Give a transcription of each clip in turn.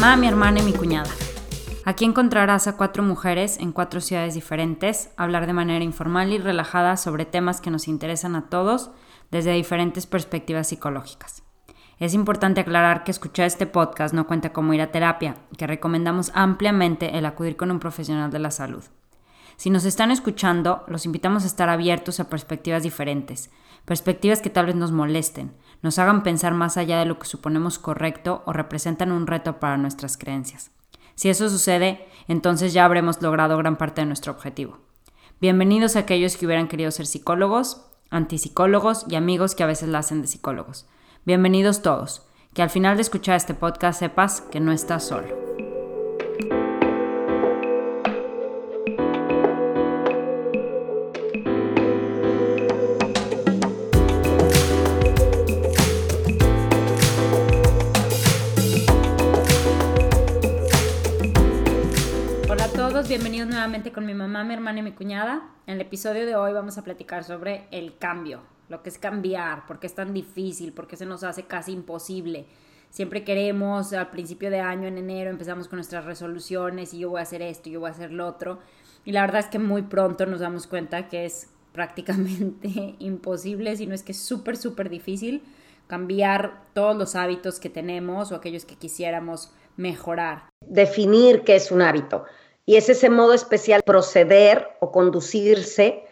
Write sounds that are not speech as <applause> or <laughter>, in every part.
mamá, mi hermana y mi cuñada. Aquí encontrarás a cuatro mujeres en cuatro ciudades diferentes hablar de manera informal y relajada sobre temas que nos interesan a todos desde diferentes perspectivas psicológicas. Es importante aclarar que escuchar este podcast no cuenta como ir a terapia, que recomendamos ampliamente el acudir con un profesional de la salud. Si nos están escuchando, los invitamos a estar abiertos a perspectivas diferentes, perspectivas que tal vez nos molesten, nos hagan pensar más allá de lo que suponemos correcto o representan un reto para nuestras creencias. Si eso sucede, entonces ya habremos logrado gran parte de nuestro objetivo. Bienvenidos a aquellos que hubieran querido ser psicólogos, antipsicólogos y amigos que a veces la hacen de psicólogos. Bienvenidos todos. Que al final de escuchar este podcast sepas que no estás solo. Bienvenidos nuevamente con mi mamá, mi hermana y mi cuñada. En el episodio de hoy vamos a platicar sobre el cambio, lo que es cambiar, por qué es tan difícil, por qué se nos hace casi imposible. Siempre queremos, al principio de año, en enero, empezamos con nuestras resoluciones y yo voy a hacer esto, yo voy a hacer lo otro. Y la verdad es que muy pronto nos damos cuenta que es <laughs> prácticamente imposible, si no es que es súper, súper difícil cambiar todos los hábitos que tenemos o aquellos que quisiéramos mejorar. Definir qué es un hábito. Y es ese modo especial proceder o conducirse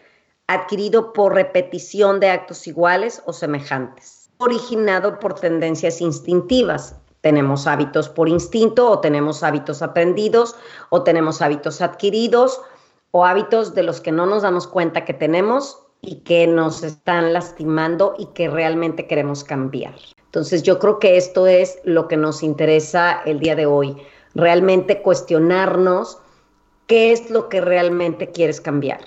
adquirido por repetición de actos iguales o semejantes, originado por tendencias instintivas. Tenemos hábitos por instinto o tenemos hábitos aprendidos o tenemos hábitos adquiridos o hábitos de los que no nos damos cuenta que tenemos y que nos están lastimando y que realmente queremos cambiar. Entonces yo creo que esto es lo que nos interesa el día de hoy, realmente cuestionarnos qué es lo que realmente quieres cambiar,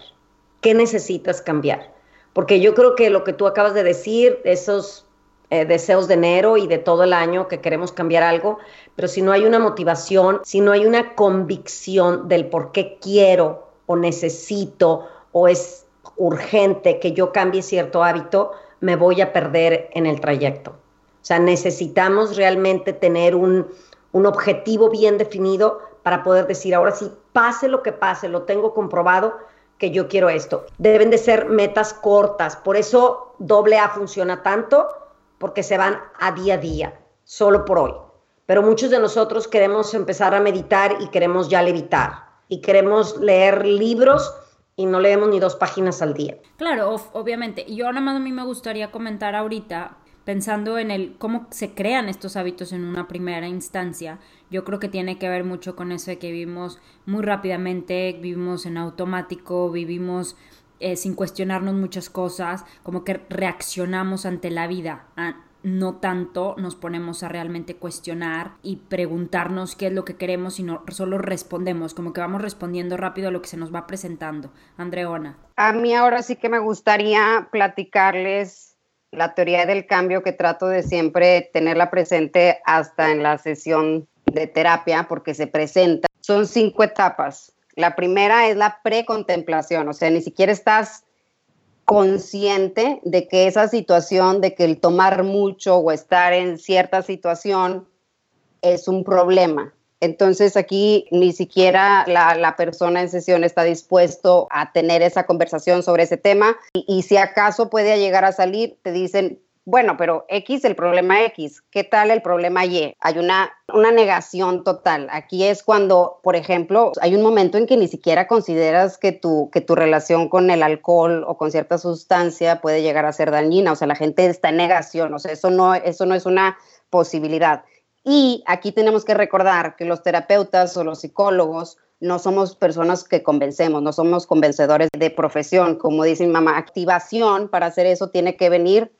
qué necesitas cambiar. Porque yo creo que lo que tú acabas de decir, esos eh, deseos de enero y de todo el año que queremos cambiar algo, pero si no hay una motivación, si no hay una convicción del por qué quiero o necesito o es urgente que yo cambie cierto hábito, me voy a perder en el trayecto. O sea, necesitamos realmente tener un, un objetivo bien definido para poder decir, ahora sí, pase lo que pase, lo tengo comprobado que yo quiero esto. Deben de ser metas cortas, por eso doble A funciona tanto, porque se van a día a día, solo por hoy. Pero muchos de nosotros queremos empezar a meditar y queremos ya levitar, y queremos leer libros y no leemos ni dos páginas al día. Claro, obviamente. Yo nada más a mí me gustaría comentar ahorita, pensando en el cómo se crean estos hábitos en una primera instancia, yo creo que tiene que ver mucho con eso de que vivimos muy rápidamente, vivimos en automático, vivimos eh, sin cuestionarnos muchas cosas, como que reaccionamos ante la vida. no tanto nos ponemos a realmente cuestionar y preguntarnos qué es lo que queremos, sino solo respondemos, como que vamos respondiendo rápido a lo que se nos va presentando. Andreona. A mí ahora sí que me gustaría platicarles la teoría del cambio que trato de siempre tenerla presente hasta en la sesión de terapia porque se presenta. Son cinco etapas. La primera es la precontemplación, o sea, ni siquiera estás consciente de que esa situación, de que el tomar mucho o estar en cierta situación es un problema. Entonces aquí ni siquiera la, persona en sesión está dispuesto a tener esa conversación sobre ese tema y, si acaso puede llegar a salir, te dicen, bueno, pero X, el problema X, ¿qué tal el problema Y? Hay una, una negación total. Aquí es cuando, por ejemplo, hay un momento en que ni siquiera consideras que tu, que tu relación con el alcohol o con cierta sustancia puede llegar a ser dañina. O sea, la gente está en negación. O sea, eso no, eso no es una posibilidad. Y aquí tenemos que recordar que los terapeutas o los psicólogos no somos personas que convencemos, no somos convencedores de profesión. Como dice mi mamá, activación para hacer eso tiene que venir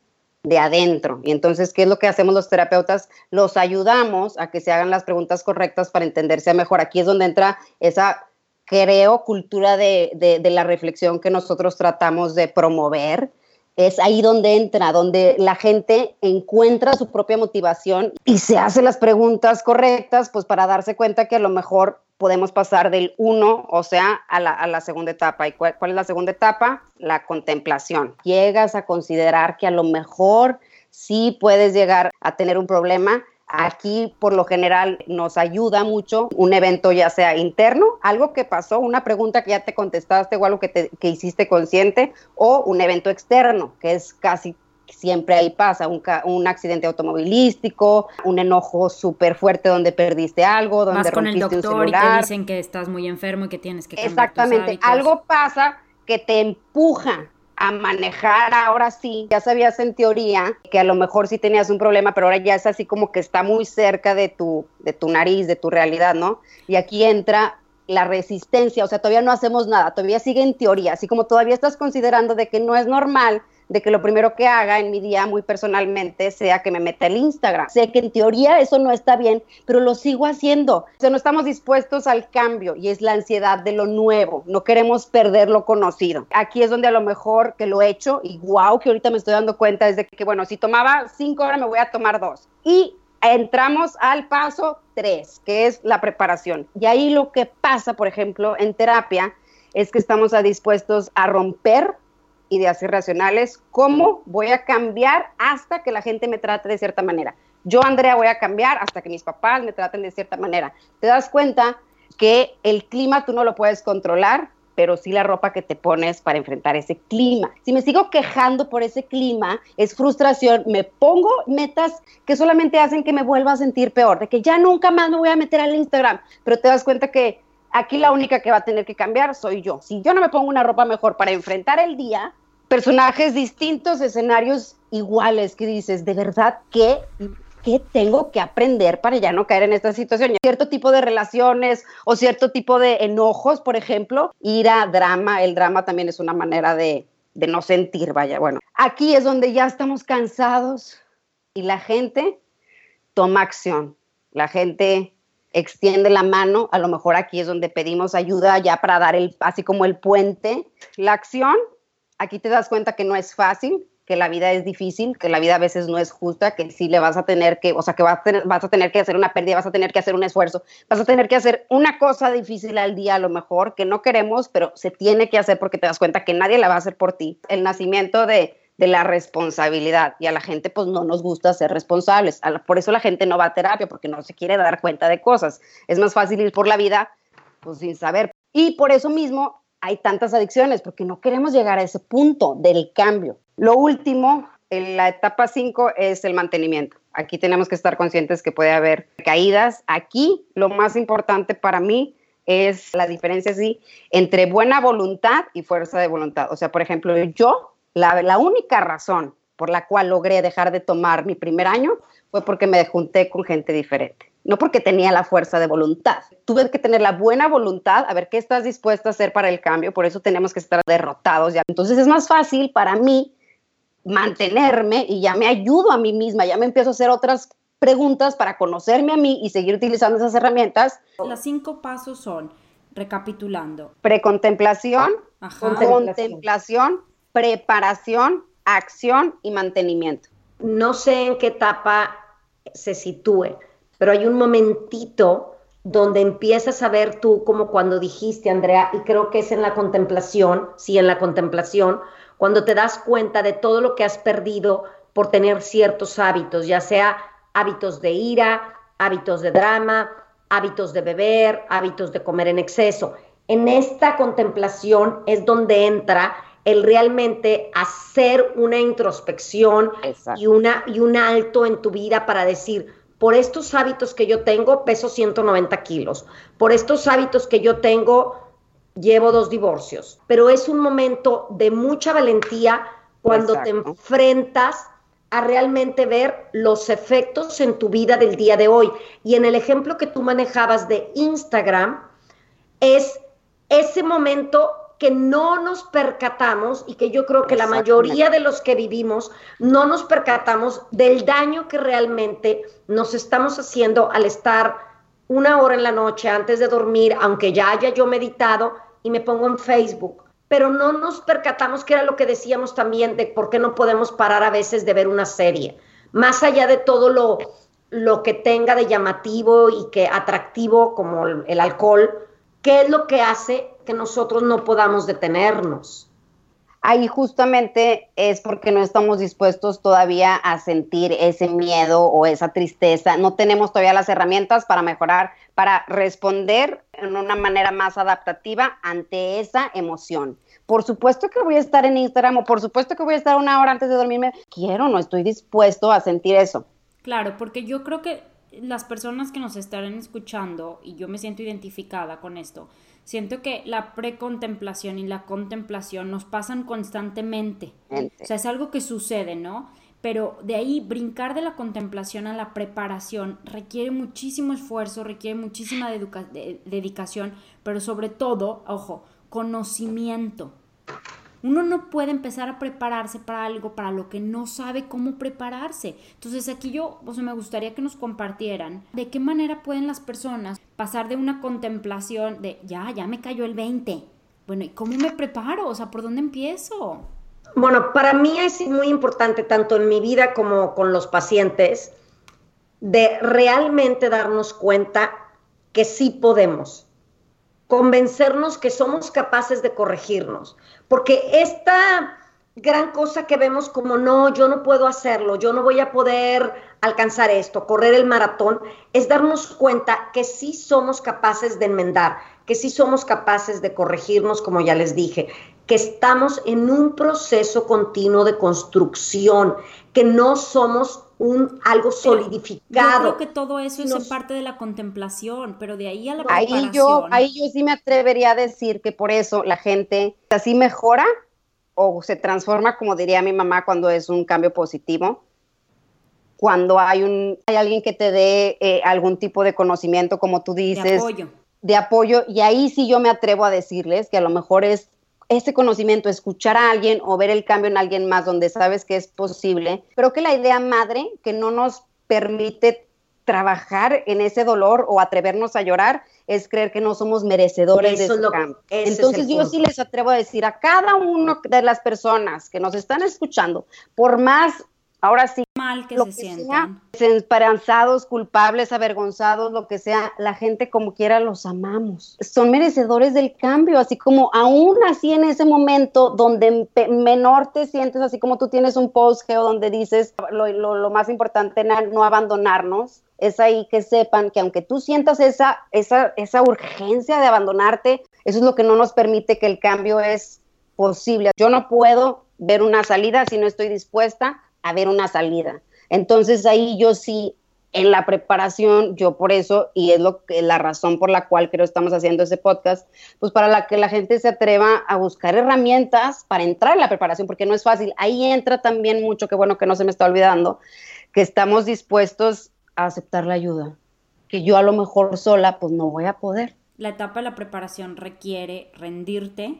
de adentro. Y entonces, ¿qué es lo que hacemos los terapeutas? Los ayudamos a que se hagan las preguntas correctas para entenderse mejor. Aquí es donde entra esa, creo, cultura de, de la reflexión que nosotros tratamos de promover es ahí donde entra, donde la gente encuentra su propia motivación y se hace las preguntas correctas, pues para darse cuenta que a lo mejor podemos pasar del uno, o sea, a la, segunda etapa. ¿Y cuál, cuál, es la segunda etapa? La contemplación. Llegas a considerar que a lo mejor sí puedes llegar a tener un problema Aquí, por lo general, nos ayuda mucho un evento ya sea interno, algo que pasó, una pregunta que ya te contestaste o algo que, te, que hiciste consciente, o un evento externo, que es casi siempre ahí pasa, un, un accidente automovilístico, un enojo súper fuerte donde perdiste algo, donde Vas con el doctor y te dicen que estás muy enfermo y que tienes que cambiar Exactamente, algo pasa que te empuja a manejar ahora sí. Ya sabías en teoría que a lo mejor sí tenías un problema, pero ahora ya es así como que está muy cerca de tu, de tu nariz, de tu realidad, ¿no? Y aquí entra la resistencia, o sea, todavía no hacemos nada, todavía sigue en teoría, así como todavía estás considerando de que no es normal de que lo primero que haga en mi día muy personalmente sea que me meta el Instagram. Sé que en teoría eso no está bien, pero lo sigo haciendo. O sea, no estamos dispuestos al cambio y es la ansiedad de lo nuevo. No queremos perder lo conocido. Aquí es donde a lo mejor que lo he hecho y wow, que ahorita me estoy dando cuenta es de que, bueno, si tomaba cinco horas me voy a tomar dos. Y entramos al paso tres, que es la preparación. Y ahí lo que pasa, por ejemplo, en terapia, es que estamos dispuestos a romper ideas irracionales, cómo voy a cambiar hasta que la gente me trate de cierta manera. Yo, Andrea, voy a cambiar hasta que mis papás me traten de cierta manera. Te das cuenta que el clima tú no lo puedes controlar, pero sí la ropa que te pones para enfrentar ese clima. Si me sigo quejando por ese clima, es frustración, me pongo metas que solamente hacen que me vuelva a sentir peor, de que ya nunca más me voy a meter al Instagram, pero te das cuenta que aquí la única que va a tener que cambiar soy yo. Si yo no me pongo una ropa mejor para enfrentar el día, personajes distintos, escenarios iguales, que dices, de verdad, ¿qué, ¿qué tengo que aprender para ya no caer en esta situación? Cierto tipo de relaciones o cierto tipo de enojos, por ejemplo, ir a drama, el drama también es una manera de, de no sentir, vaya, bueno, aquí es donde ya estamos cansados y la gente toma acción, la gente extiende la mano, a lo mejor aquí es donde pedimos ayuda ya para dar el, así como el puente, la acción aquí te das cuenta que no es fácil, que la vida es difícil, que la vida a veces no es justa, que sí le vas a tener que, o sea, que vas a tener, vas a tener que hacer una pérdida, vas a tener que hacer un esfuerzo, vas a tener que hacer una cosa difícil al día a lo mejor, que no queremos, pero se tiene que hacer porque te das cuenta que nadie la va a hacer por ti. El nacimiento de, de la responsabilidad y a la gente pues no nos gusta ser responsables. Por eso la gente no va a terapia, porque no se quiere dar cuenta de cosas. Es más fácil ir por la vida pues sin saber. Y por eso mismo hay tantas adicciones, porque no queremos llegar a ese punto del cambio. Lo último, en la etapa 5, es el mantenimiento. Aquí tenemos que estar conscientes que puede haber caídas. Aquí lo más importante para mí es la diferencia sí, entre buena voluntad y fuerza de voluntad. O sea, por ejemplo, yo, la, la única razón por la cual logré dejar de tomar mi primer año fue porque me junté con gente diferente no porque tenía la fuerza de voluntad. Tuve que tener la buena voluntad, a ver qué estás dispuesto a hacer para el cambio, por eso tenemos que estar derrotados ya. Entonces es más fácil para mí mantenerme y ya me ayudo a mí misma, ya me empiezo a hacer otras preguntas para conocerme a mí y seguir utilizando esas herramientas. Los cinco pasos son, recapitulando. Precontemplación, contemplación, preparación, acción y mantenimiento. No sé en qué etapa se sitúe, pero hay un momentito donde empiezas a ver tú como cuando dijiste, Andrea, y creo que es en la contemplación, sí, en la contemplación, cuando te das cuenta de todo lo que has perdido por tener ciertos hábitos, ya sea hábitos de ira, hábitos de drama, hábitos de beber, hábitos de comer en exceso. En esta contemplación es donde entra el realmente hacer una introspección y, una, y un alto en tu vida para decir, por estos hábitos que yo tengo, peso 190 kilos. Por estos hábitos que yo tengo, llevo dos divorcios. Pero es un momento de mucha valentía cuando te enfrentas a realmente ver los efectos en tu vida del día de hoy. Y en el ejemplo que tú manejabas de Instagram, es ese momento que no nos percatamos y que yo creo que la mayoría de los que vivimos no nos percatamos del daño que realmente nos estamos haciendo al estar una hora en la noche antes de dormir, aunque ya haya yo meditado y me pongo en Facebook. Pero no nos percatamos que era lo que decíamos también de por qué no podemos parar a veces de ver una serie. Más allá de todo lo, lo que tenga de llamativo y que atractivo como el alcohol, ¿qué es lo que hace que nosotros no podamos detenernos. ahí justamente es porque no estamos dispuestos todavía a sentir ese miedo o esa tristeza, no tenemos todavía las herramientas para mejorar, para responder en una manera más adaptativa ante esa emoción. Por supuesto que voy a estar en Instagram o por supuesto que voy a estar una hora antes de dormirme. Quiero, no estoy dispuesto a sentir eso. Claro, porque yo creo que las personas que nos estarán escuchando, y yo me siento identificada con esto, siento que la precontemplación y la contemplación nos pasan constantemente. O sea, es algo que sucede, ¿no? Pero de ahí brincar de la contemplación a la preparación requiere muchísimo esfuerzo, requiere muchísima dedicación, pero sobre todo, ojo, conocimiento. Uno no puede empezar a prepararse para algo para lo que no sabe cómo prepararse. Entonces aquí yo, o sea, me gustaría que nos compartieran de qué manera pueden las personas pasar de una contemplación de, ya, ya me cayó el 20. Bueno, ¿y cómo me preparo? O sea, ¿por dónde empiezo? Bueno, para mí es muy importante, tanto en mi vida como con los pacientes, de realmente darnos cuenta que sí podemos convencernos que somos capaces de corregirnos, porque esta gran cosa que vemos como no, yo no puedo hacerlo, yo no voy a poder alcanzar esto, correr el maratón, es darnos cuenta que sí somos capaces de enmendar, que sí somos capaces de corregirnos, como ya les dije, que estamos en un proceso continuo de construcción, que no somos un algo solidificado. Yo creo que todo eso es parte de la contemplación, pero de ahí a la ahí yo ahí yo sí me atrevería a decir que por eso la gente así mejora o se transforma, como diría mi mamá, cuando es un cambio positivo. Cuando hay un hay alguien que te dé eh, algún tipo de conocimiento, como tú dices, de apoyo. De apoyo, y ahí sí yo me atrevo a decirles que a lo mejor es ese conocimiento, escuchar a alguien o ver el cambio en alguien más donde sabes que es posible. Creo que la idea madre que no nos permite trabajar en ese dolor o atrevernos a llorar es creer que no somos merecedores de ese cambio. Entonces yo sí les atrevo a decir a cada uno de las personas que nos están escuchando, por más ahora sí mal que se sientan. Esperanzados, culpables, avergonzados, lo que sea, la gente como quiera los amamos. Son merecedores del cambio, así como aún así en ese momento donde menor te sientes, así como tú tienes un post geo donde dices lo, lo, más importante, no abandonarnos, es ahí que sepan que aunque tú sientas esa, esa, esa urgencia de abandonarte, eso es lo que no nos permite que el cambio es posible. Yo no puedo ver una salida si no estoy dispuesta a ver una salida. Entonces ahí yo sí, en la preparación, yo por eso, y es lo que, la razón por la cual creo estamos haciendo ese podcast, pues para que la gente se atreva a buscar herramientas para entrar en la preparación, porque no es fácil. Ahí entra también mucho, que bueno que no se me está olvidando, que estamos dispuestos a aceptar la ayuda, que yo a lo mejor sola pues no voy a poder. La etapa de la preparación requiere rendirte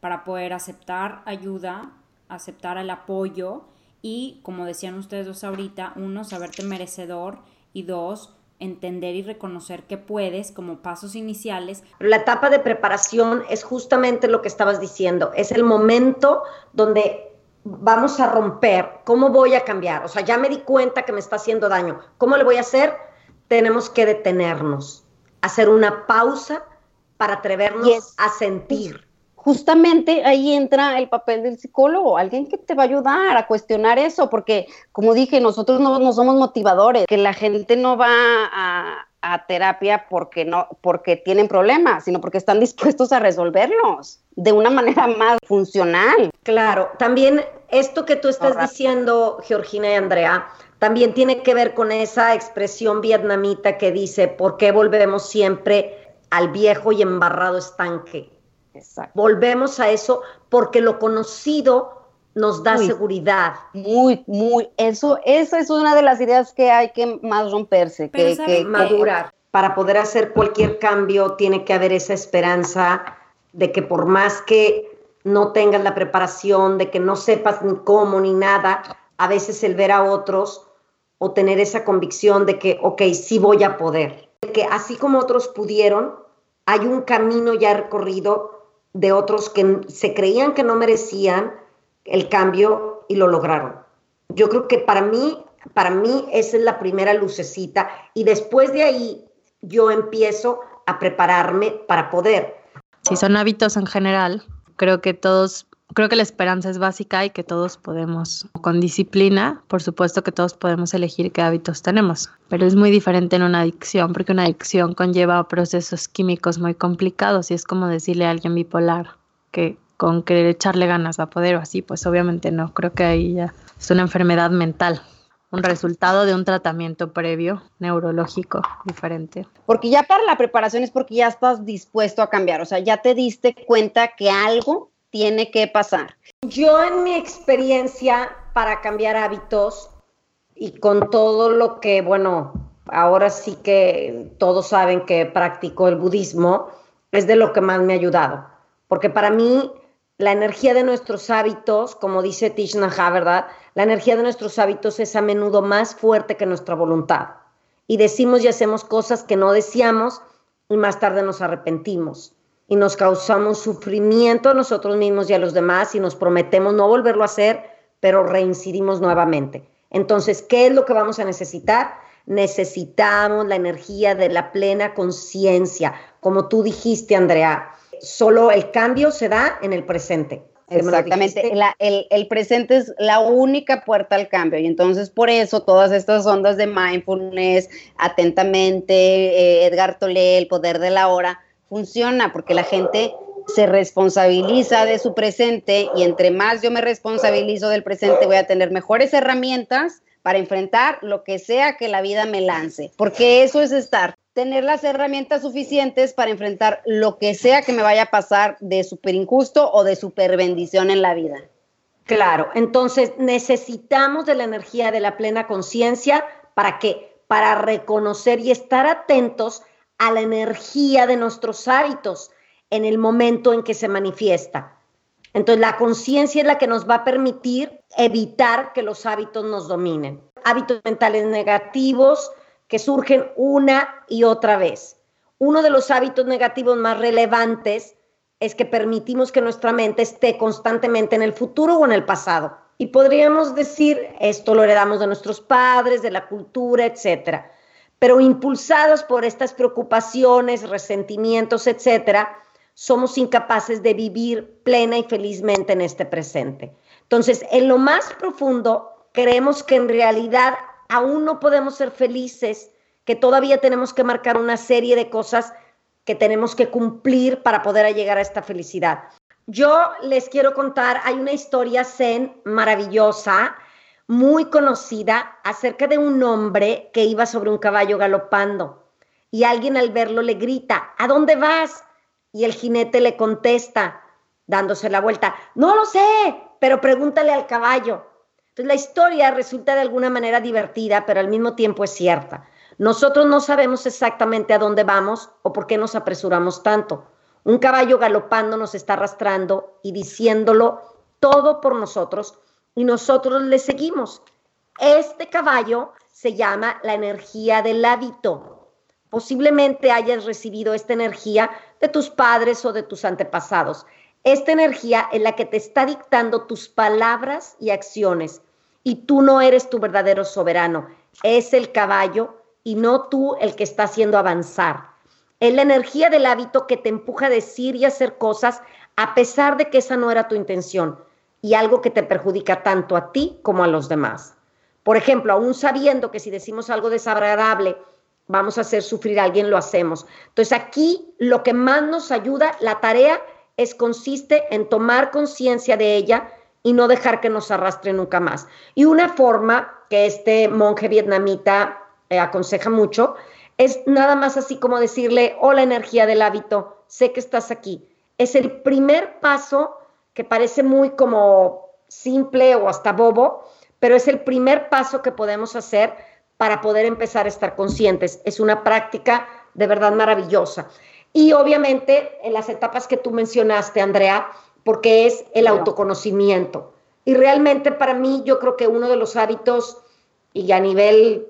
para poder aceptar ayuda, aceptar el apoyo y, como decían ustedes dos ahorita, uno, saberte merecedor y dos, entender y reconocer que puedes como pasos iniciales. La etapa de preparación es justamente lo que estabas diciendo, es el momento donde vamos a romper, ¿cómo voy a cambiar? O sea, ya me di cuenta que me está haciendo daño, ¿cómo le voy a hacer? Tenemos que detenernos, hacer una pausa para atrevernos a sentir justamente ahí entra el papel del psicólogo, alguien que te va a ayudar a cuestionar eso, porque como dije, nosotros no, somos motivadores, que la gente no va a, terapia porque no, porque tienen problemas, sino porque están dispuestos a resolverlos de una manera más funcional. Claro, también esto que tú estás diciendo, Georgina y Andrea, también tiene que ver con esa expresión vietnamita que dice, ¿por qué volvemos siempre al viejo y embarrado estanque? Volvemos a eso porque lo conocido nos da seguridad. Muy, muy. Eso, eso es una de las ideas que hay que más romperse, que, madurar. Para poder hacer cualquier cambio tiene que haber esa esperanza de que por más que no tengas la preparación, de que no sepas ni cómo ni nada, a veces el ver a otros o tener esa convicción de que, ok, sí voy a poder. Que así como otros pudieron, hay un camino ya recorrido de otros que se creían que no merecían el cambio y lo lograron. Yo creo que para mí, para mí esa es la primera lucecita y después de ahí yo empiezo a prepararme para poder. Si son hábitos en general, creo que todos Creo que la esperanza es básica y que todos podemos, con disciplina, por supuesto que todos podemos elegir qué hábitos tenemos, pero es muy diferente en una adicción porque una adicción conlleva procesos químicos muy complicados y es como decirle a alguien bipolar que con querer echarle ganas a poder o así, pues obviamente no, creo que ahí ya es una enfermedad mental un resultado de un tratamiento previo neurológico diferente. Porque ya para la preparación es porque ya estás dispuesto a cambiar, o sea, ya te diste cuenta que algo tiene que pasar. Yo en mi experiencia para cambiar hábitos y con todo lo que, bueno, ahora sí que todos saben que practico el budismo, es de lo que más me ha ayudado. Porque para mí la energía de nuestros hábitos, como dice Tish ¿verdad? La energía de nuestros hábitos es a menudo más fuerte que nuestra voluntad. Y decimos y hacemos cosas que no deseamos y más tarde nos arrepentimos y nos causamos sufrimiento a nosotros mismos y a los demás y nos prometemos no volverlo a hacer, pero reincidimos nuevamente. Entonces, ¿qué es lo que vamos a necesitar? Necesitamos la energía de la plena conciencia, como tú dijiste, Andrea. Solo el cambio se da en el presente. Exactamente, el, el, presente es la única puerta al cambio y entonces por eso todas estas ondas de mindfulness, atentamente, eh, Edgar Tolle, el poder de la hora, funciona porque la gente se responsabiliza de su presente y entre más yo me responsabilizo del presente voy a tener mejores herramientas para enfrentar lo que sea que la vida me lance, porque eso es estar, tener las herramientas suficientes para enfrentar lo que sea que me vaya a pasar de súper injusto o de súper bendición en la vida. Claro, entonces necesitamos de la energía de la plena conciencia para qué? Para reconocer y estar atentos a la energía de nuestros hábitos en el momento en que se manifiesta. Entonces, la conciencia es la que nos va a permitir evitar que los hábitos nos dominen. Hábitos mentales negativos que surgen una y otra vez. Uno de los hábitos negativos más relevantes es que permitimos que nuestra mente esté constantemente en el futuro o en el pasado. Y podríamos decir, esto lo heredamos de nuestros padres, de la cultura, etcétera pero impulsados por estas preocupaciones, resentimientos, etcétera, somos incapaces de vivir plena y felizmente en este presente. Entonces, en lo más profundo, creemos que en realidad aún no podemos ser felices, que todavía tenemos que marcar una serie de cosas que tenemos que cumplir para poder llegar a esta felicidad. Yo les quiero contar, hay una historia zen maravillosa muy conocida acerca de un hombre que iba sobre un caballo galopando y alguien al verlo le grita, ¿a dónde vas? Y el jinete le contesta, dándose la vuelta, no lo sé, pero pregúntale al caballo. Entonces la historia resulta de alguna manera divertida, pero al mismo tiempo es cierta. Nosotros no sabemos exactamente a dónde vamos o por qué nos apresuramos tanto. Un caballo galopando nos está arrastrando y diciéndolo todo por nosotros y nosotros le seguimos. Este caballo se llama la energía del hábito. Posiblemente hayas recibido esta energía de tus padres o de tus antepasados. Esta energía es la que te está dictando tus palabras y acciones. Y tú no eres tu verdadero soberano. Es el caballo y no tú el que está haciendo avanzar. Es la energía del hábito que te empuja a decir y hacer cosas a pesar de que esa no era tu intención y algo que te perjudica tanto a ti como a los demás. Por ejemplo, aún sabiendo que si decimos algo desagradable, vamos a hacer sufrir a alguien, lo hacemos. Entonces aquí lo que más nos ayuda, la tarea es consiste en tomar conciencia de ella y no dejar que nos arrastre nunca más. Y una forma que este monje vietnamita eh, aconseja mucho es nada más así como decirle, hola energía del hábito, sé que estás aquí. Es el primer paso que parece muy como simple o hasta bobo, pero es el primer paso que podemos hacer para poder empezar a estar conscientes. Es una práctica de verdad maravillosa. Y obviamente en las etapas que tú mencionaste, Andrea, porque es el autoconocimiento. Y realmente para mí yo creo que uno de los hábitos y a nivel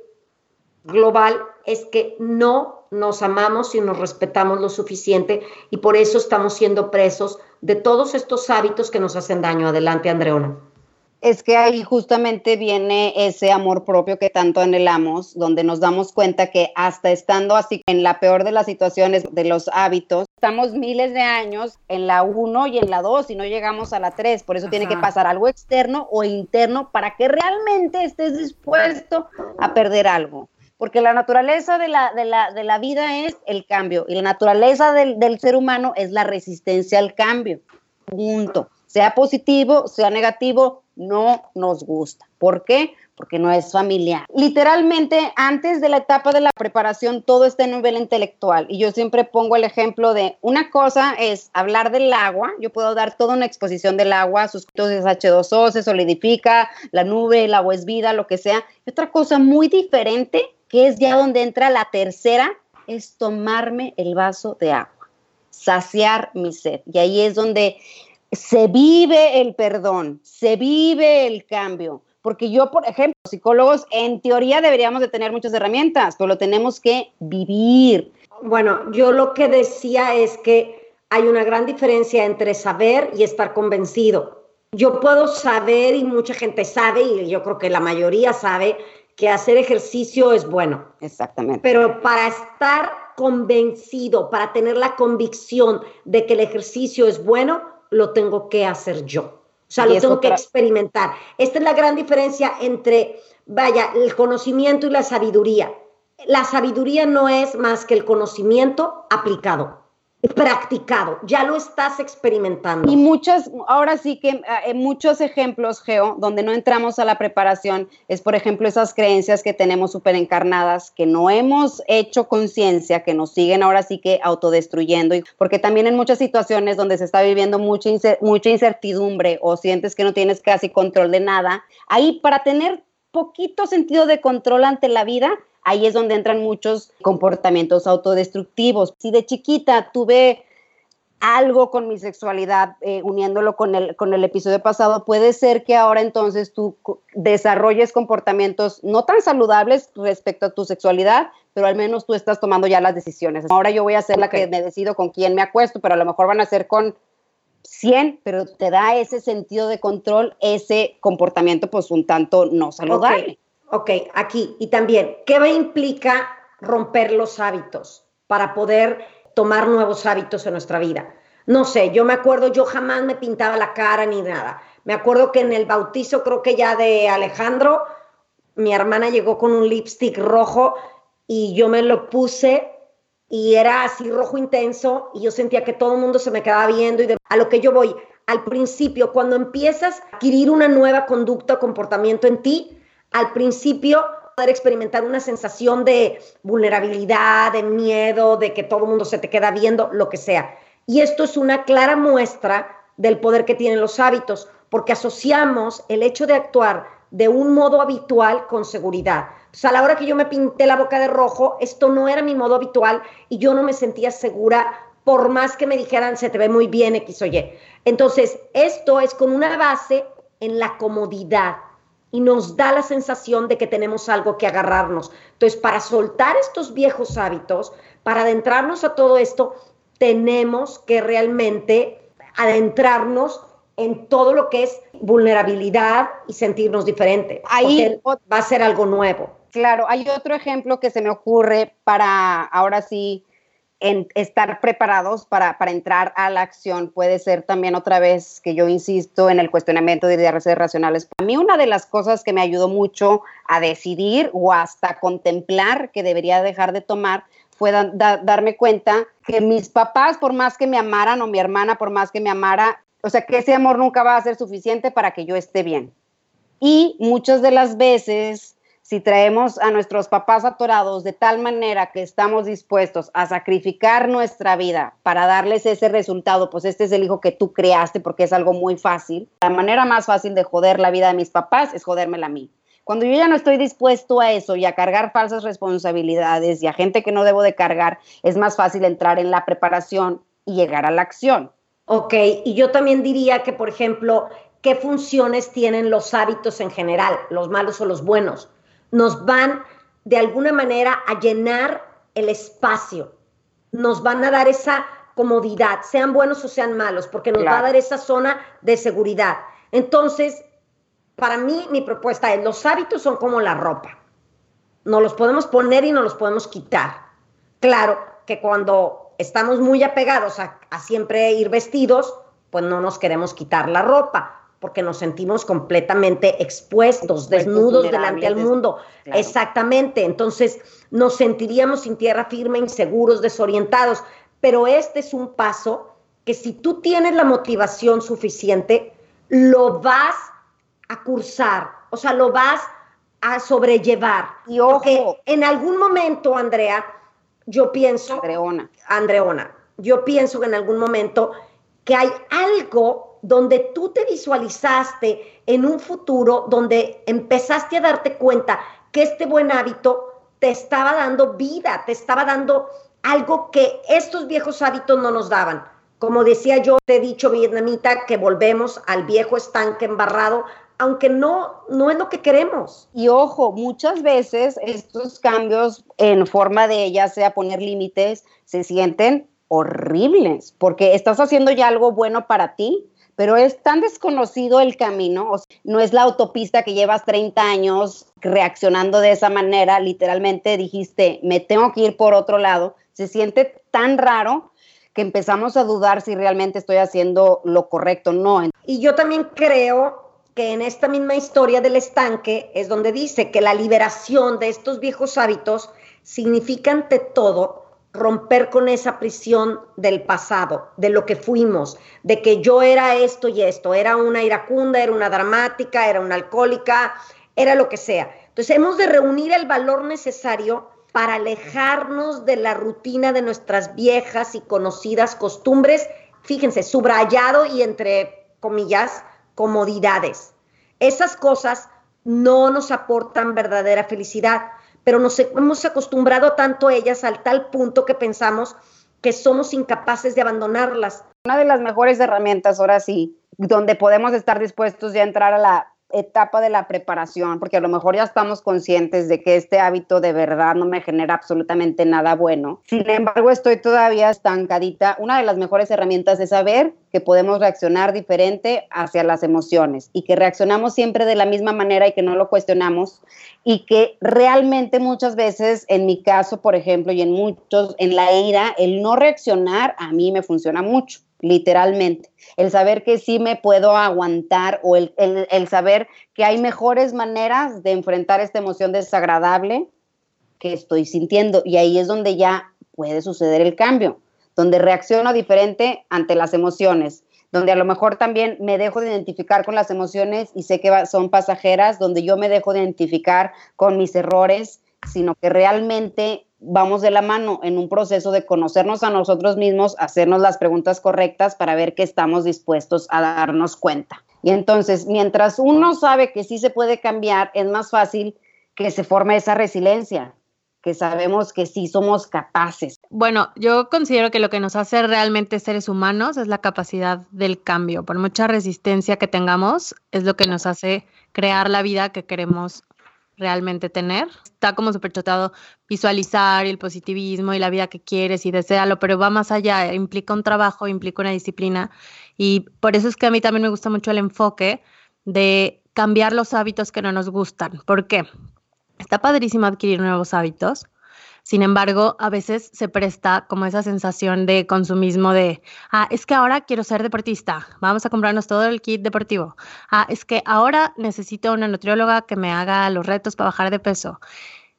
global es que no nos amamos y nos respetamos lo suficiente y por eso estamos siendo presos de todos estos hábitos que nos hacen daño. Adelante, Andreona. Es que ahí justamente viene ese amor propio que tanto anhelamos, donde nos damos cuenta que hasta estando así en la peor de las situaciones de los hábitos, estamos miles de años en la 1 y en la 2 y no llegamos a la 3. Por eso tiene que pasar algo externo o interno para que realmente estés dispuesto a perder algo. Porque la naturaleza de la, de la, de la vida es el cambio y la naturaleza del, del ser humano es la resistencia al cambio. Punto. Sea positivo, sea negativo, no nos gusta. ¿Por qué? Porque no es familiar. Literalmente, antes de la etapa de la preparación, todo está en nivel intelectual. Y yo siempre pongo el ejemplo de una cosa es hablar del agua. Yo puedo dar toda una exposición del agua, sus es H2O, se solidifica, la nube, el agua es vida, lo que sea. Y otra cosa muy diferente, que es ya donde entra la tercera, es tomarme el vaso de agua, saciar mi sed. Y ahí es donde se vive el perdón, se vive el cambio. Porque yo, por ejemplo, psicólogos, en teoría deberíamos de tener muchas herramientas, pero lo tenemos que vivir. Bueno, yo lo que decía es que hay una gran diferencia entre saber y estar convencido. Yo puedo saber y mucha gente sabe, y yo creo que la mayoría sabe, que hacer ejercicio es bueno. Exactamente. Pero para estar convencido, para tener la convicción de que el ejercicio es bueno, lo tengo que hacer yo. O sea, lo tengo que experimentar. Esta es la gran diferencia entre, vaya, el conocimiento y la sabiduría. La sabiduría no es más que el conocimiento aplicado practicado, ya lo estás experimentando. Y muchas, ahora sí que eh, muchos ejemplos, Geo, donde no entramos a la preparación, es por ejemplo esas creencias que tenemos súper encarnadas, que no hemos hecho conciencia, que nos siguen ahora sí que autodestruyendo, porque también en muchas situaciones donde se está viviendo mucha, mucha incertidumbre o sientes que no tienes casi control de nada, ahí para tener poquito sentido de control ante la vida, ahí es donde entran muchos comportamientos autodestructivos. Si de chiquita tuve algo con mi sexualidad, eh, uniéndolo con el, con el episodio pasado, puede ser que ahora entonces tú desarrolles comportamientos no tan saludables respecto a tu sexualidad, pero al menos tú estás tomando ya las decisiones. Ahora yo voy a ser la que me decido con quién me acuesto, pero a lo mejor van a ser con 100, pero te da ese sentido de control, ese comportamiento pues un tanto no saludable. Ok, aquí. Y también, ¿qué implica romper los hábitos para poder tomar nuevos hábitos en nuestra vida? No sé, yo me acuerdo, yo jamás me pintaba la cara ni nada. Me acuerdo que en el bautizo, creo que ya de Alejandro, mi hermana llegó con un lipstick rojo y yo me lo puse y era así rojo intenso y yo sentía que todo el mundo se me quedaba viendo y a lo que yo voy, al principio, cuando empiezas a adquirir una nueva conducta o comportamiento en ti, al principio poder experimentar una sensación de vulnerabilidad, de miedo, de que todo el mundo se te queda viendo, lo que sea. Y esto es una clara muestra del poder que tienen los hábitos, porque asociamos el hecho de actuar de un modo habitual con seguridad. Sea, a la hora que yo me pinté la boca de rojo, esto no era mi modo habitual y yo no me sentía segura por más que me dijeran se te ve muy bien X o Y. Entonces, esto es con una base en la comodidad y nos da la sensación de que tenemos algo que agarrarnos. Entonces, para soltar estos viejos hábitos, para adentrarnos a todo esto, tenemos que realmente adentrarnos en todo lo que es vulnerabilidad y sentirnos diferente. Ahí va a ser algo nuevo. Claro, hay otro ejemplo que se me ocurre para ahora sí estar preparados para, entrar a la acción puede ser también otra vez que yo insisto en el cuestionamiento de ideas racionales. A mí una de las cosas que me ayudó mucho a decidir o hasta contemplar que debería dejar de tomar fue darme cuenta que mis papás, por más que me amaran, o mi hermana, por más que me amara, o sea, que ese amor nunca va a ser suficiente para que yo esté bien. Y muchas de las veces si traemos a nuestros papás atorados de tal manera que estamos dispuestos a sacrificar nuestra vida para darles ese resultado, pues este es el hijo que tú creaste porque es algo muy fácil. La manera más fácil de joder la vida de mis papás es jodérmela a mí. Cuando yo ya no estoy dispuesto a eso y a cargar falsas responsabilidades y a gente que no debo de cargar, es más fácil entrar en la preparación y llegar a la acción. Ok, y yo también diría que, por ejemplo, ¿qué funciones tienen los hábitos en general, los malos o los buenos? Nos van de alguna manera a llenar el espacio, nos van a dar esa comodidad, sean buenos o sean malos, porque nos va a dar esa zona de seguridad. Entonces, para mí mi propuesta es, los hábitos son como la ropa. Nos los podemos poner y nos los podemos quitar. Claro que cuando estamos muy apegados a, siempre ir vestidos, pues no nos queremos quitar la ropa porque nos sentimos completamente expuestos, desnudos delante del mundo. Exactamente. Entonces nos sentiríamos sin tierra firme, inseguros, desorientados. Pero este es un paso que si tú tienes la motivación suficiente, lo vas a cursar, o sea, lo vas a sobrellevar. Y ojo, en algún momento, Andrea, yo pienso, Andreona. Andreona, yo pienso que en algún momento que hay algo donde tú te visualizaste en un futuro, donde empezaste a darte cuenta que este buen hábito te estaba dando vida, te estaba dando algo que estos viejos hábitos no nos daban. Como decía yo, te he dicho, vietnamita, que volvemos al viejo estanque embarrado, aunque no, no es lo que queremos. Y ojo, muchas veces estos cambios en forma de ya sea poner límites, se sienten horribles, porque estás haciendo ya algo bueno para ti, pero es tan desconocido el camino, no es la autopista que llevas 30 años reaccionando de esa manera, literalmente dijiste, me tengo que ir por otro lado, se siente tan raro que empezamos a dudar si realmente estoy haciendo lo correcto o no. Y yo también creo que en esta misma historia del estanque es donde dice que la liberación de estos viejos hábitos significa ante todo romper con esa prisión del pasado, de lo que fuimos, de que yo era esto y esto, era una iracunda, era una dramática, era una alcohólica, era lo que sea. Entonces hemos de reunir el valor necesario para alejarnos de la rutina de nuestras viejas y conocidas costumbres, fíjense, subrayado y entre comillas, comodidades. Esas cosas no nos aportan verdadera felicidad pero nos hemos acostumbrado tanto a ellas al tal punto que pensamos que somos incapaces de abandonarlas. Una de las mejores herramientas, ahora sí, donde podemos estar dispuestos ya a entrar a la etapa de la preparación, porque a lo mejor ya estamos conscientes de que este hábito de verdad no me genera absolutamente nada bueno. Sin embargo, estoy todavía estancadita. Una de las mejores herramientas es saber que podemos reaccionar diferente hacia las emociones y que reaccionamos siempre de la misma manera y que no lo cuestionamos y que realmente muchas veces, en mi caso, por ejemplo, y en muchos, en la ira, el no reaccionar a mí me funciona mucho literalmente. El saber que sí me puedo aguantar o el, saber que hay mejores maneras de enfrentar esta emoción desagradable que estoy sintiendo. Y ahí es donde ya puede suceder el cambio, donde reacciono diferente ante las emociones, donde a lo mejor también me dejo de identificar con las emociones y sé que son pasajeras, donde yo me dejo de identificar con mis errores, sino que realmente vamos de la mano en un proceso de conocernos a nosotros mismos, hacernos las preguntas correctas para ver que estamos dispuestos a darnos cuenta. Y entonces, mientras uno sabe que sí se puede cambiar, es más fácil que se forme esa resiliencia, que sabemos que sí somos capaces. Bueno, yo considero que lo que nos hace realmente seres humanos es la capacidad del cambio. Por mucha resistencia que tengamos, es lo que nos hace crear la vida que queremos realmente tener. Está como súper visualizar el positivismo y la vida que quieres y desearlo, pero va más allá, implica un trabajo, implica una disciplina y por eso es que a mí también me gusta mucho el enfoque de cambiar los hábitos que no nos gustan. ¿Por qué? Está padrísimo adquirir nuevos hábitos, sin embargo, a veces se presta como esa sensación de consumismo de, ah, es que ahora quiero ser deportista, vamos a comprarnos todo el kit deportivo. Ah, es que ahora necesito una nutrióloga que me haga los retos para bajar de peso.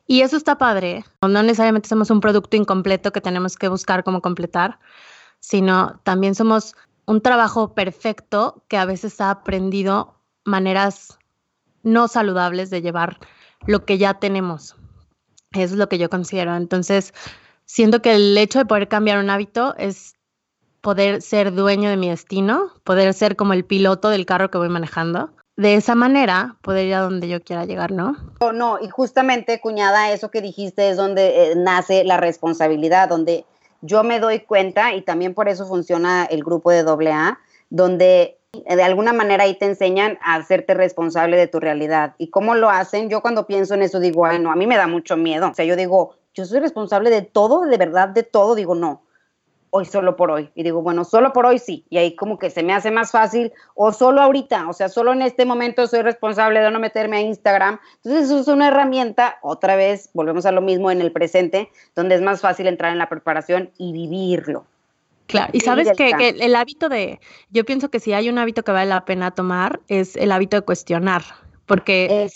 Y eso está padre. No necesariamente somos un producto incompleto que tenemos que buscar cómo completar, sino también somos un trabajo perfecto que a veces ha aprendido maneras no saludables de llevar lo que ya tenemos. Eso es lo que yo considero. Entonces, siento que el hecho de poder cambiar un hábito es poder ser dueño de mi destino, poder ser como el piloto del carro que voy manejando. De esa manera, poder ir a donde yo quiera llegar, ¿no? No, y justamente, cuñada, eso que dijiste es donde eh, nace la responsabilidad, donde yo me doy cuenta, y también por eso funciona el grupo de AA, donde de alguna manera ahí te enseñan a hacerte responsable de tu realidad. ¿Y cómo lo hacen? Yo cuando pienso en eso digo, ay, no, a mí me da mucho miedo. O sea, yo digo, yo soy responsable de todo, de verdad, de todo. Digo, no. hoy solo por hoy. Y digo, bueno, solo por hoy sí. Y ahí como que se me hace más fácil, o solo ahorita, o sea, solo en este momento soy responsable de no meterme a Instagram. Entonces eso es una herramienta, otra vez, volvemos a lo mismo en el presente, donde es más fácil entrar en la preparación y vivirlo. Claro, y sabes que, que, el hábito de, yo pienso que si hay un hábito que vale la pena tomar, es el hábito de cuestionar porque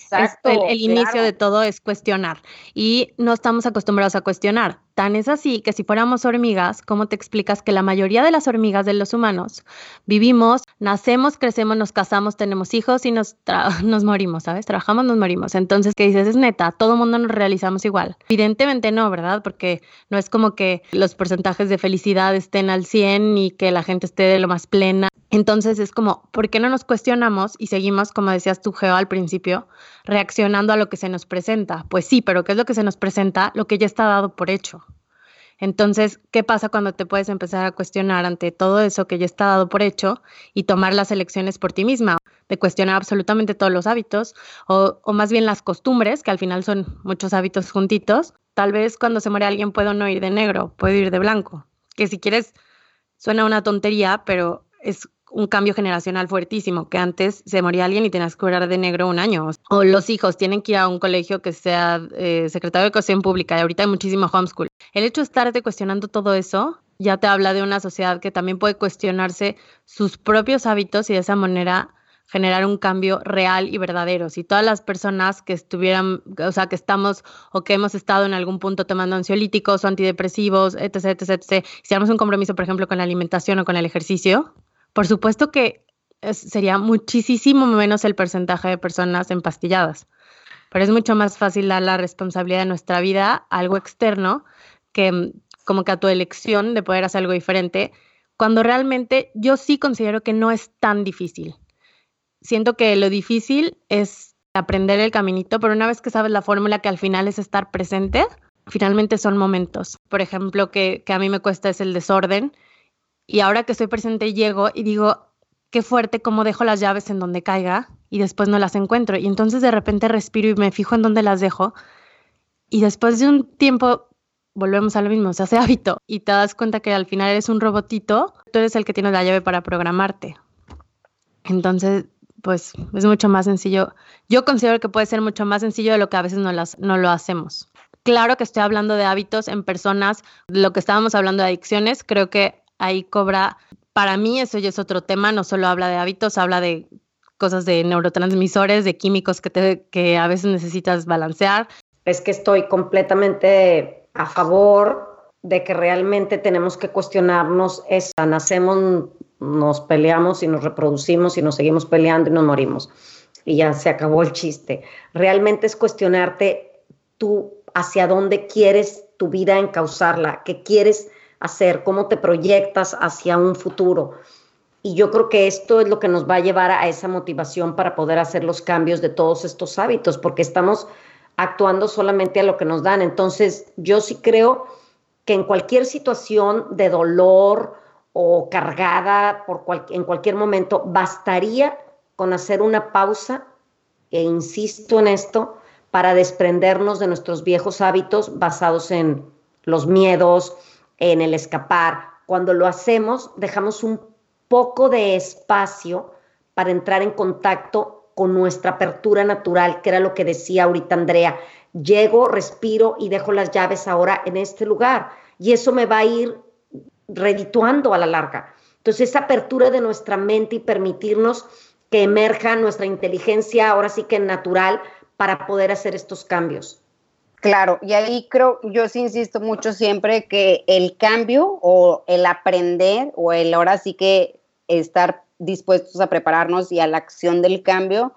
el, inicio de todo es cuestionar y no estamos acostumbrados a cuestionar. Tan es así que si fuéramos hormigas, ¿cómo te explicas que la mayoría de las hormigas de los humanos vivimos, nacemos, crecemos, nos casamos, tenemos hijos y <laughs> nos, morimos, ¿sabes? Trabajamos, nos morimos. Entonces, ¿qué dices? Es neta, todo mundo nos realizamos igual. Evidentemente no, ¿verdad? Porque no es como que los porcentajes de felicidad estén al 100 y que la gente esté de lo más plena entonces es como, ¿por qué no nos cuestionamos y seguimos, como decías tú, Geo, al principio, reaccionando a lo que se nos presenta? Pues sí, pero ¿qué es lo que se nos presenta? Lo que ya está dado por hecho. Entonces, ¿qué pasa cuando te puedes empezar a cuestionar ante todo eso que ya está dado por hecho y tomar las elecciones por ti misma? De cuestionar absolutamente todos los hábitos o, o más bien las costumbres, que al final son muchos hábitos juntitos. Tal vez cuando se muere alguien puedo no ir de negro, puedo ir de blanco. Que si quieres, suena una tontería, pero es un cambio generacional fuertísimo, que antes se moría alguien y tenías que curar de negro un año. O los hijos tienen que ir a un colegio que sea eh, secretario de Educación Pública y ahorita hay muchísimo homeschool. El hecho de estarte cuestionando todo eso ya te habla de una sociedad que también puede cuestionarse sus propios hábitos y de esa manera generar un cambio real y verdadero. Si todas las personas que estuvieran, o sea, que estamos o que hemos estado en algún punto tomando ansiolíticos o antidepresivos, etc., etc., etc., si un compromiso, por ejemplo, con la alimentación o con el ejercicio, por supuesto que sería muchísimo menos el porcentaje de personas empastilladas, pero es mucho más fácil dar la responsabilidad de nuestra vida a algo externo que mm, como que a tu elección de poder hacer algo diferente, cuando realmente yo sí considero que no es tan difícil. Siento que lo difícil es aprender el caminito, pero una vez que sabes la fórmula que al final es estar presente, finalmente son momentos. Por ejemplo, que, que a mí me cuesta es el desorden y ahora que estoy presente llego y digo, qué fuerte cómo dejo las llaves en donde caiga y después no las encuentro. Y entonces de repente respiro y me fijo en dónde las dejo. Y después de un tiempo volvemos a lo mismo, se hace hábito y te das cuenta que al final eres un robotito, tú eres el que tiene la llave para programarte. Entonces, pues es mucho más sencillo. Yo considero que puede ser mucho más sencillo de lo que a veces no, las, no lo hacemos. Claro que estoy hablando de hábitos en personas, lo que estábamos hablando de adicciones, creo que ahí cobra, para mí eso ya es otro tema, no solo habla de hábitos, habla de cosas de neurotransmisores, de químicos que, te, que a veces necesitas balancear. Es que estoy completamente a favor de que realmente tenemos que cuestionarnos esa, nacemos, nos peleamos y nos reproducimos y nos seguimos peleando y nos morimos. Y ya se acabó el chiste. Realmente es cuestionarte tú hacia dónde quieres tu vida encauzarla, qué quieres hacer, cómo te proyectas hacia un futuro. Y yo creo que esto es lo que nos va a llevar a esa motivación para poder hacer los cambios de todos estos hábitos, porque estamos actuando solamente a lo que nos dan. Entonces, yo sí creo que en cualquier situación de dolor o cargada por en cualquier momento, bastaría con hacer una pausa, e insisto en esto, para desprendernos de nuestros viejos hábitos basados en los miedos, en el escapar. Cuando lo hacemos, dejamos un poco de espacio para entrar en contacto con nuestra apertura natural, que era lo que decía ahorita Andrea. Llego, respiro y dejo las llaves ahora en este lugar. Y eso me va a ir redituando a la larga. Entonces, esa apertura de nuestra mente y permitirnos que emerja nuestra inteligencia, ahora sí que natural, para poder hacer estos cambios. Claro, y ahí creo, yo sí insisto mucho siempre que el cambio o el aprender o el ahora sí que estar dispuestos a prepararnos y a la acción del cambio,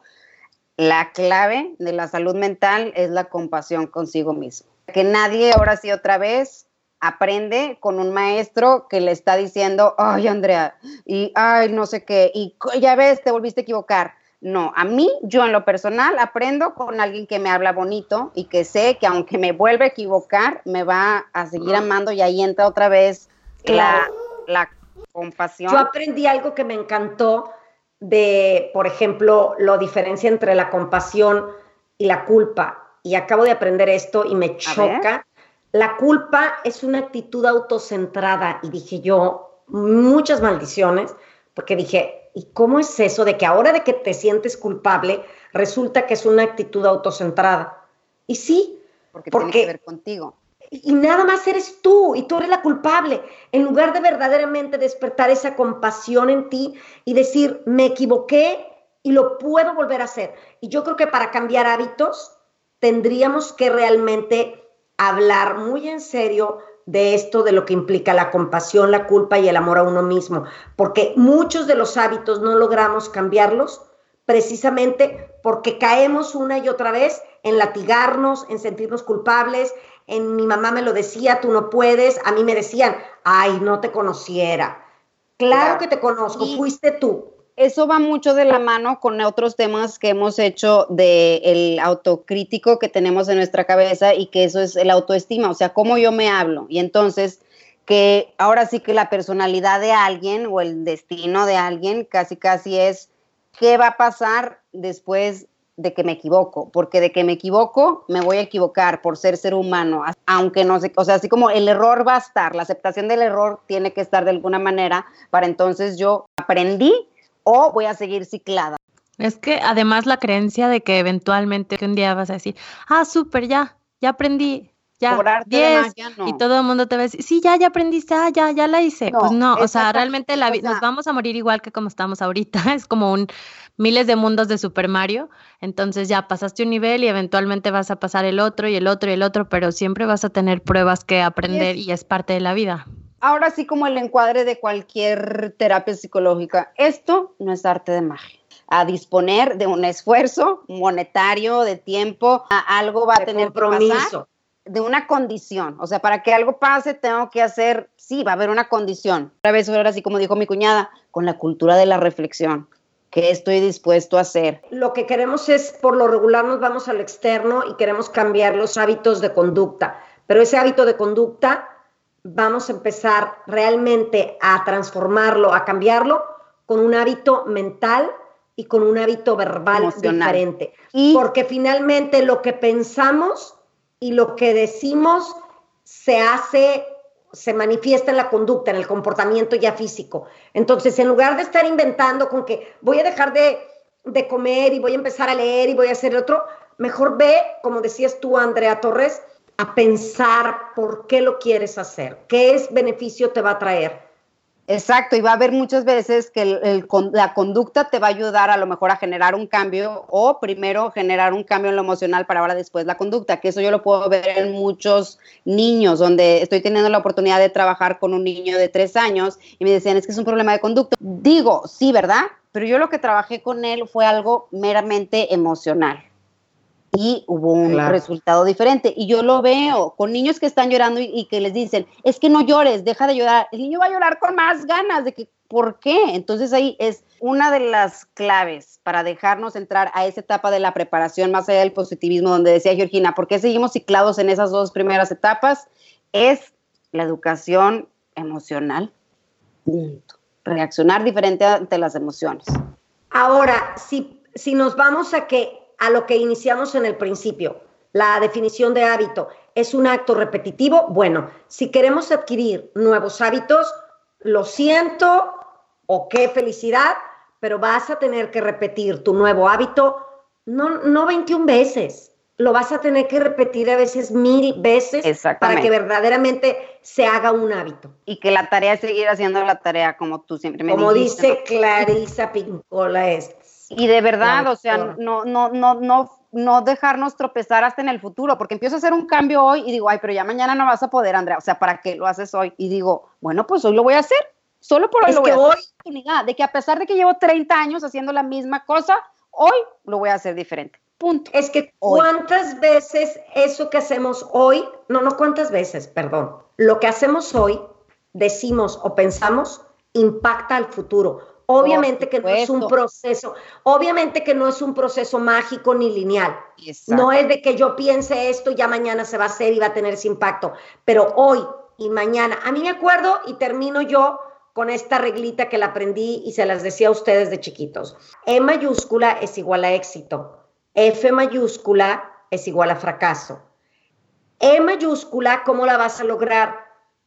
la clave de la salud mental es la compasión consigo mismo. Que nadie ahora sí otra vez aprende con un maestro que le está diciendo, ay Andrea, y ay no sé qué, y ya ves, te volviste a equivocar. No, a mí, yo en lo personal, aprendo con alguien que me habla bonito y que sé que aunque me vuelva a equivocar, me va a seguir amando y ahí entra otra vez la, la compasión. Yo aprendí algo que me encantó de, por ejemplo, la diferencia entre la compasión y la culpa. Y acabo de aprender esto y me choca la culpa es una actitud autocentrada y dije yo muchas maldiciones porque dije, ¿y cómo es eso de que ahora de que te sientes culpable resulta que es una actitud autocentrada? Y sí, porque, porque tiene que ver contigo. Y nada más eres tú y tú eres la culpable. En lugar de verdaderamente despertar esa compasión en ti y decir, me equivoqué y lo puedo volver a hacer. Y yo creo que para cambiar hábitos tendríamos que realmente hablar muy en serio de esto, de lo que implica la compasión, la culpa y el amor a uno mismo, porque muchos de los hábitos no logramos cambiarlos precisamente porque caemos una y otra vez en latigarnos, en sentirnos culpables, en mi mamá me lo decía, tú no puedes, a mí me decían, ay, no te conociera. Claro, que te conozco, fuiste tú eso va mucho de la mano con otros temas que hemos hecho del autocrítico que tenemos en nuestra cabeza y que eso es el autoestima, o sea, cómo yo me hablo. Y entonces, que ahora sí que la personalidad de alguien o el destino de alguien casi casi es qué va a pasar después de que me equivoco, porque de que me equivoco me voy a equivocar por ser ser humano, aunque no sé, o sea, así como el error va a estar, la aceptación del error tiene que estar de alguna manera para entonces yo aprendí o voy a seguir ciclada. Es que además la creencia de que eventualmente un día vas a decir, ah, súper, ya, ya aprendí, ya, 10, y todo el mundo te va a decir, sí, ya, ya aprendiste, ah, ya, ya la hice. pues no, o sea, realmente la, nos vamos a morir igual que como estamos ahorita, <laughs> es como un miles de mundos de Super Mario, entonces ya pasaste un nivel y eventualmente vas a pasar el otro y el otro y el otro, pero siempre vas a tener pruebas que aprender y es parte de la vida ahora sí como el encuadre de cualquier terapia psicológica, esto no es arte de magia. A disponer de un esfuerzo monetario, de tiempo, a algo va a tener compromiso. que pasar, de una condición. O sea, para que algo pase, tengo que hacer, sí, va a haber una condición. Otra vez, ahora sí, como dijo mi cuñada, con la cultura de la reflexión. ¿Qué estoy dispuesto a hacer? Lo que queremos es, por lo regular, nos vamos al externo y queremos cambiar los hábitos de conducta. Pero ese hábito de conducta vamos a empezar realmente a transformarlo, a cambiarlo con un hábito mental y con un hábito verbal diferente. Porque finalmente lo que pensamos y lo que decimos se hace, se manifiesta en la conducta, en el comportamiento ya físico. Entonces, en lugar de estar inventando con que voy a dejar de, de comer y voy a empezar a leer y voy a hacer otro, mejor ve, como decías tú, Andrea Torres, a pensar por qué lo quieres hacer, qué es beneficio te va a traer. Exacto, y va a haber muchas veces que la conducta te va a ayudar a lo mejor a generar un cambio o primero generar un cambio en lo emocional para ahora después la conducta, que eso yo lo puedo ver en muchos niños, donde estoy teniendo la oportunidad de trabajar con un niño de tres años y me decían, es que es un problema de conducta. Digo, sí, ¿verdad? Pero yo lo que trabajé con él fue algo meramente emocional y hubo un resultado diferente. Y yo lo veo con niños que están llorando y, que les dicen, es que no llores, deja de llorar. El niño va a llorar con más ganas de que, ¿por qué? Entonces ahí es una de las claves para dejarnos entrar a esa etapa de la preparación más allá del positivismo, donde decía Georgina, ¿por qué seguimos ciclados en esas dos primeras etapas? Es la educación emocional. Punto. Reaccionar diferente ante las emociones. Ahora, si, si nos vamos a que a lo que iniciamos en el principio. La definición de hábito es un acto repetitivo. Bueno, si queremos adquirir nuevos hábitos, lo siento o qué felicidad, pero vas a tener que repetir tu nuevo hábito no, no 21 veces, lo vas a tener que repetir a veces mil veces para que verdaderamente se haga un hábito. Y que la tarea es seguir haciendo la tarea como tú siempre me Como dice Clarisa Pincola, es y de verdad, o sea, no, no, no, no, no dejarnos tropezar hasta en el futuro, porque empiezo a hacer un cambio hoy y digo, ay, pero ya mañana no vas a poder, Andrea, o sea, ¿para qué lo haces hoy? Y digo, bueno, pues hoy lo voy a hacer, solo por hoy lo voy a hacer. De que a pesar de que llevo 30 años haciendo la misma cosa, hoy lo voy a hacer diferente. Punto. Es que cuántas veces eso que hacemos hoy, no, no cuántas veces, perdón, lo que hacemos hoy, decimos o pensamos, impacta al futuro Obviamente que no es un proceso, obviamente que no es un proceso mágico ni lineal. No es de que yo piense esto y ya mañana se va a hacer y va a tener ese impacto, pero hoy y mañana. A mí me acuerdo y termino yo con esta reglita que la aprendí y se las decía a ustedes de chiquitos. E mayúscula es igual a éxito. F mayúscula es igual a fracaso. E mayúscula, ¿cómo la vas a lograr?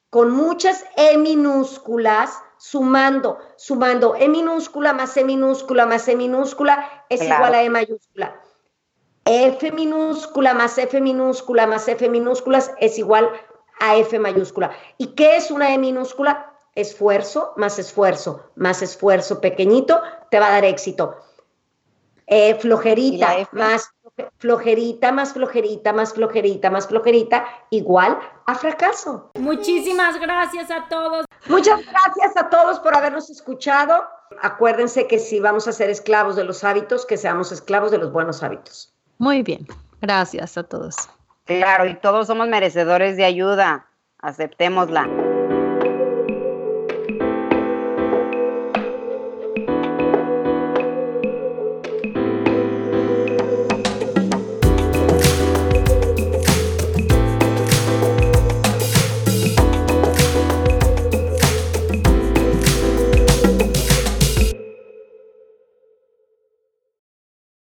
Con muchas E minúsculas, sumando, sumando E minúscula más E minúscula más E minúscula es igual a E mayúscula. F minúscula más F minúscula más F minúsculas es igual a F mayúscula. ¿Y qué es una E minúscula? Esfuerzo más esfuerzo más esfuerzo pequeñito te va a dar éxito. Eh, flojerita más flojerita más flojerita más flojerita más flojerita igual a fracaso. Muchísimas gracias a todos. Muchas gracias a todos por habernos escuchado. Acuérdense que si vamos a ser esclavos de los hábitos, que seamos esclavos de los buenos hábitos. Muy bien, gracias a todos. Claro, y todos somos merecedores de ayuda. Aceptémosla.